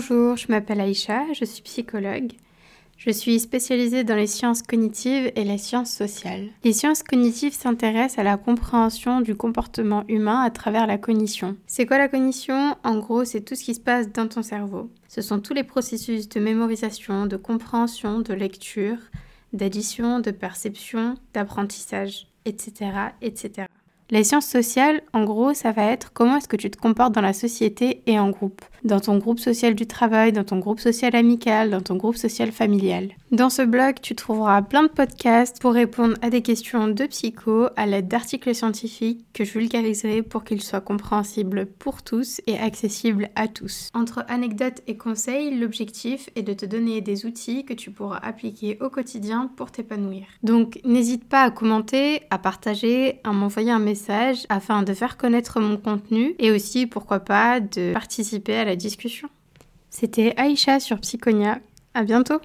Bonjour, je m'appelle Aïcha, je suis psychologue. Je suis spécialisée dans les sciences cognitives et les sciences sociales. Les sciences cognitives s'intéressent à la compréhension du comportement humain à travers la cognition. C'est quoi la cognition? En gros, c'est tout ce qui se passe dans ton cerveau. Ce sont tous les processus de mémorisation, de compréhension, de lecture, d'addition, de perception, d'apprentissage, etc., etc. Les sciences sociales, en gros, ça va être comment est-ce que tu te comportes dans la société et en groupe. Dans ton groupe social du travail, dans ton groupe social amical, dans ton groupe social familial. Dans ce blog, tu trouveras plein de podcasts pour répondre à des questions de psycho à l'aide d'articles scientifiques que je vulgariserai pour qu'ils soient compréhensibles pour tous et accessibles à tous. Entre anecdotes et conseils, l'objectif est de te donner des outils que tu pourras appliquer au quotidien pour t'épanouir. Donc n'hésite pas à commenter, à partager, à m'envoyer un message afin de faire connaître mon contenu et aussi, pourquoi pas, de participer à la discussion. C'était Aïcha sur Psychonia. À bientôt!